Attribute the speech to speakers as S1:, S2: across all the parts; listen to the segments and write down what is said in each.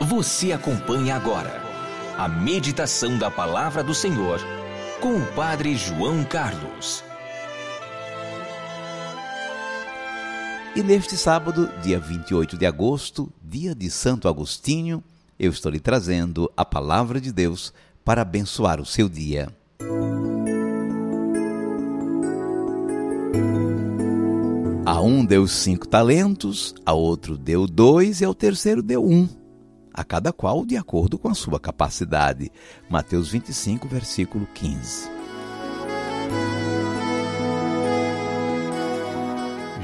S1: Você acompanha agora a meditação da Palavra do Senhor com o Padre João Carlos.
S2: E neste sábado, dia 28 de agosto, dia de Santo Agostinho, eu estou lhe trazendo a palavra de Deus para abençoar o seu dia. A um deu cinco talentos, a outro deu dois e ao terceiro deu um a cada qual de acordo com a sua capacidade. Mateus 25, versículo 15.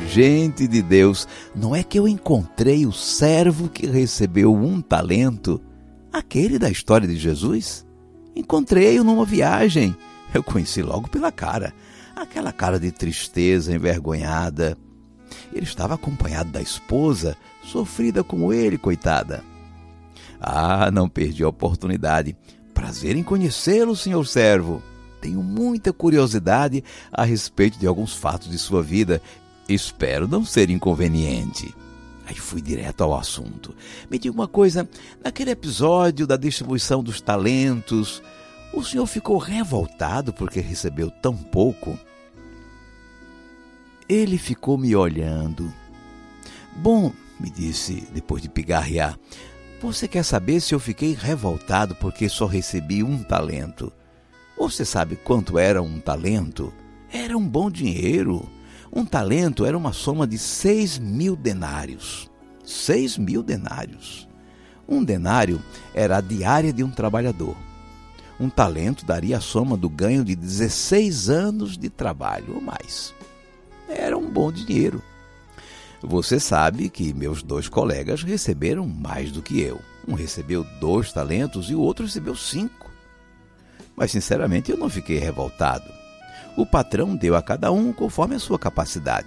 S2: Gente de Deus, não é que eu encontrei o servo que recebeu um talento, aquele da história de Jesus? Encontrei-o numa viagem. Eu conheci logo pela cara, aquela cara de tristeza envergonhada. Ele estava acompanhado da esposa, sofrida como ele, coitada. Ah, não perdi a oportunidade. Prazer em conhecê-lo, senhor servo. Tenho muita curiosidade a respeito de alguns fatos de sua vida. Espero não ser inconveniente. Aí fui direto ao assunto. Me diga uma coisa: naquele episódio da distribuição dos talentos, o senhor ficou revoltado porque recebeu tão pouco? Ele ficou me olhando. Bom, me disse depois de pigarrear, você quer saber se eu fiquei revoltado porque só recebi um talento? Você sabe quanto era um talento? Era um bom dinheiro. Um talento era uma soma de seis mil denários. Seis mil denários. Um denário era a diária de um trabalhador. Um talento daria a soma do ganho de 16 anos de trabalho ou mais. Era um bom dinheiro. Você sabe que meus dois colegas receberam mais do que eu. Um recebeu dois talentos e o outro recebeu cinco. Mas, sinceramente, eu não fiquei revoltado. O patrão deu a cada um conforme a sua capacidade.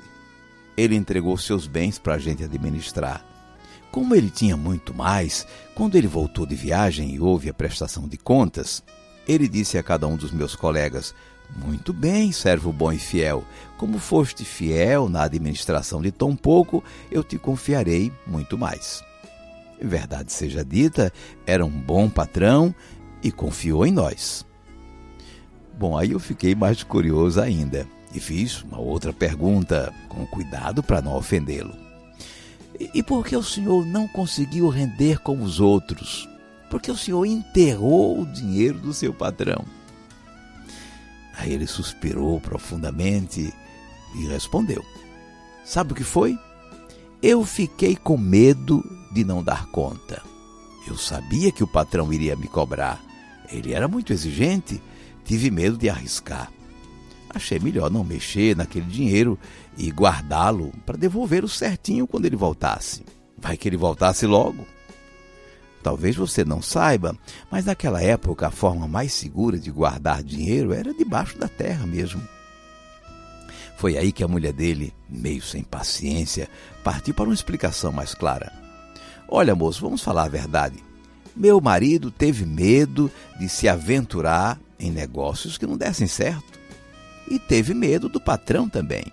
S2: Ele entregou seus bens para a gente administrar. Como ele tinha muito mais, quando ele voltou de viagem e houve a prestação de contas, ele disse a cada um dos meus colegas: muito bem, servo bom e fiel. Como foste fiel na administração de tão pouco, eu te confiarei muito mais. Verdade seja dita, era um bom patrão e confiou em nós. Bom, aí eu fiquei mais curioso ainda e fiz uma outra pergunta, com cuidado para não ofendê-lo. E por que o senhor não conseguiu render como os outros? Porque o senhor enterrou o dinheiro do seu patrão. Aí ele suspirou profundamente e respondeu: Sabe o que foi? Eu fiquei com medo de não dar conta. Eu sabia que o patrão iria me cobrar. Ele era muito exigente. Tive medo de arriscar. Achei melhor não mexer naquele dinheiro e guardá-lo para devolvê-lo certinho quando ele voltasse. Vai que ele voltasse logo. Talvez você não saiba, mas naquela época a forma mais segura de guardar dinheiro era debaixo da terra mesmo. Foi aí que a mulher dele, meio sem paciência, partiu para uma explicação mais clara. Olha, moço, vamos falar a verdade. Meu marido teve medo de se aventurar em negócios que não dessem certo. E teve medo do patrão também.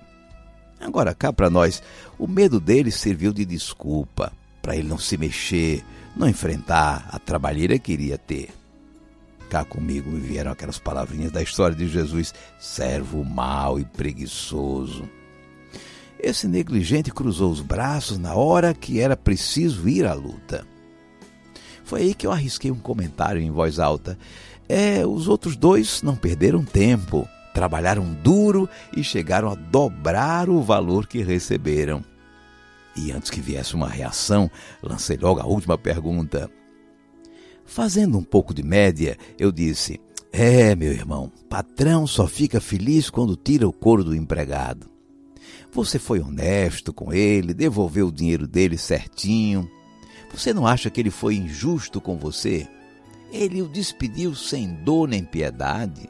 S2: Agora, cá para nós, o medo dele serviu de desculpa para ele não se mexer, não enfrentar a trabalheira que iria ter. Cá comigo me vieram aquelas palavrinhas da história de Jesus, servo mau e preguiçoso. Esse negligente cruzou os braços na hora que era preciso ir à luta. Foi aí que eu arrisquei um comentário em voz alta. É, os outros dois não perderam tempo, trabalharam duro e chegaram a dobrar o valor que receberam. E antes que viesse uma reação, lancei logo a última pergunta. Fazendo um pouco de média, eu disse: É, meu irmão, patrão só fica feliz quando tira o couro do empregado. Você foi honesto com ele, devolveu o dinheiro dele certinho. Você não acha que ele foi injusto com você? Ele o despediu sem dor nem piedade.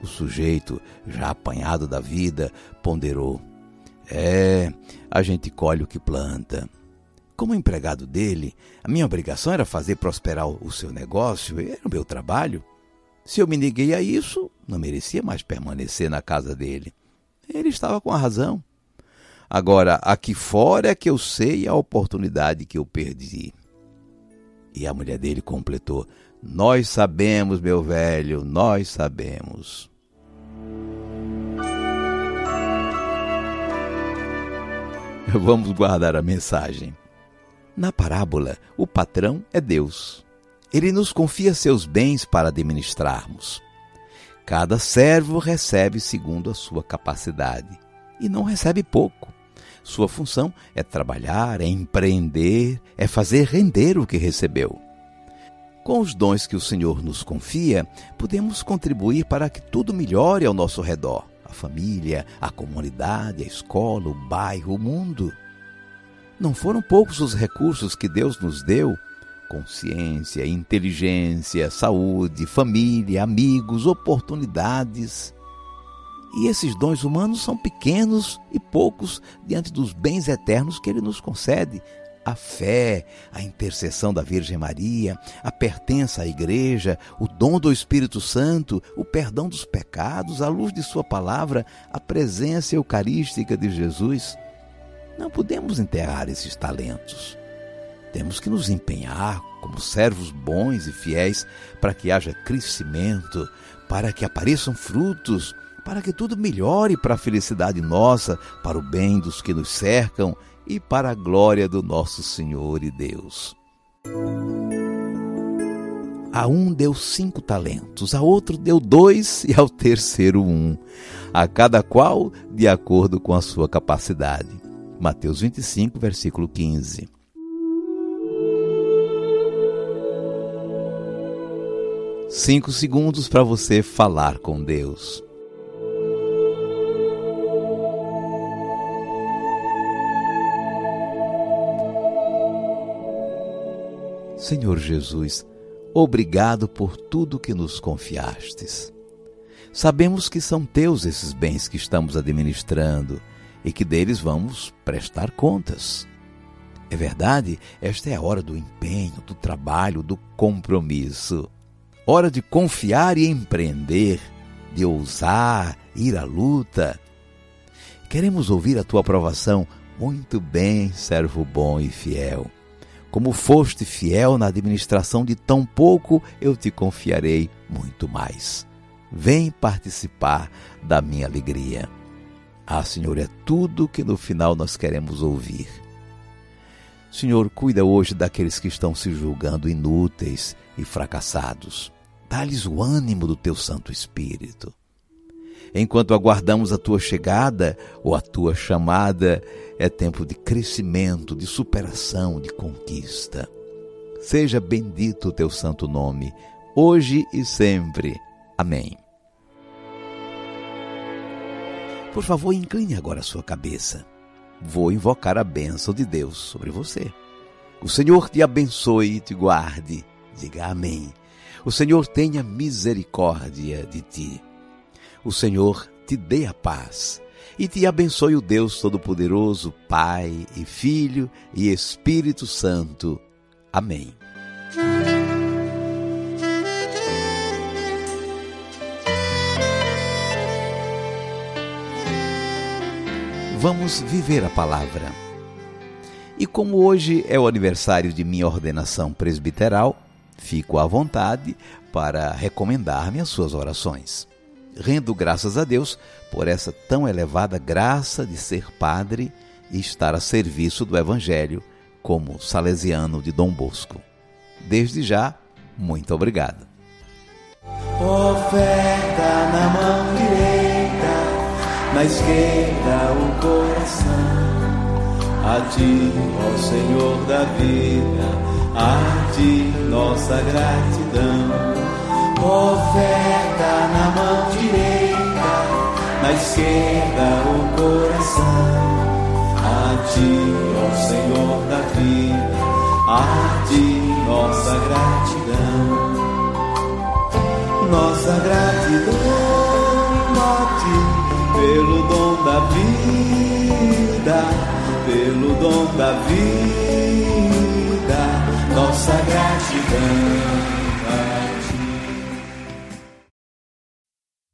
S2: O sujeito, já apanhado da vida, ponderou: É, a gente colhe o que planta. Como empregado dele, a minha obrigação era fazer prosperar o seu negócio, era o meu trabalho. Se eu me neguei a isso, não merecia mais permanecer na casa dele. Ele estava com a razão. Agora, aqui fora é que eu sei a oportunidade que eu perdi. E a mulher dele completou: Nós sabemos, meu velho, nós sabemos. Vamos guardar a mensagem. Na parábola, o patrão é Deus. Ele nos confia seus bens para administrarmos. Cada servo recebe segundo a sua capacidade e não recebe pouco. Sua função é trabalhar, é empreender, é fazer render o que recebeu. Com os dons que o Senhor nos confia, podemos contribuir para que tudo melhore ao nosso redor família, a comunidade, a escola, o bairro, o mundo. Não foram poucos os recursos que Deus nos deu consciência, inteligência, saúde, família, amigos, oportunidades. E esses dons humanos são pequenos e poucos diante dos bens eternos que Ele nos concede. A fé, a intercessão da Virgem Maria, a pertença à Igreja, o dom do Espírito Santo, o perdão dos pecados, a luz de Sua palavra, a presença eucarística de Jesus. Não podemos enterrar esses talentos. Temos que nos empenhar como servos bons e fiéis para que haja crescimento, para que apareçam frutos, para que tudo melhore para a felicidade nossa, para o bem dos que nos cercam e para a glória do nosso Senhor e Deus. A um deu cinco talentos, a outro deu dois e ao terceiro um, a cada qual de acordo com a sua capacidade. Mateus 25, versículo 15. Cinco segundos para você falar com Deus. Senhor Jesus, obrigado por tudo que nos confiastes. Sabemos que são teus esses bens que estamos administrando e que deles vamos prestar contas. É verdade, esta é a hora do empenho, do trabalho, do compromisso. Hora de confiar e empreender, de ousar, ir à luta. Queremos ouvir a tua aprovação. Muito bem, servo bom e fiel. Como foste fiel na administração de tão pouco, eu te confiarei muito mais. Vem participar da minha alegria. Ah, Senhor, é tudo que no final nós queremos ouvir. Senhor, cuida hoje daqueles que estão se julgando inúteis e fracassados. Dá-lhes o ânimo do teu Santo Espírito. Enquanto aguardamos a tua chegada ou a tua chamada, é tempo de crescimento, de superação, de conquista. Seja bendito o teu santo nome, hoje e sempre. Amém. Por favor, incline agora a sua cabeça. Vou invocar a bênção de Deus sobre você. O Senhor te abençoe e te guarde. Diga amém. O Senhor tenha misericórdia de ti. O Senhor te dê a paz e te abençoe o Deus Todo-Poderoso, Pai e Filho e Espírito Santo. Amém. vamos viver a palavra. E como hoje é o aniversário de minha ordenação presbiteral, fico à vontade para recomendar-me as suas orações. Rendo graças a Deus por essa tão elevada graça de ser padre e estar a serviço do Evangelho como salesiano de Dom Bosco.
S3: Desde já, muito obrigado.
S2: Oferta na mão direita, na esquerda o coração. A ti, ó Senhor da vida, a ti nossa gratidão. Oferta na mão direita, na esquerda o coração. A ti, ó Senhor da vida, a ti nossa gratidão. Nossa gratidão a ti pelo dom da vida, pelo dom da vida.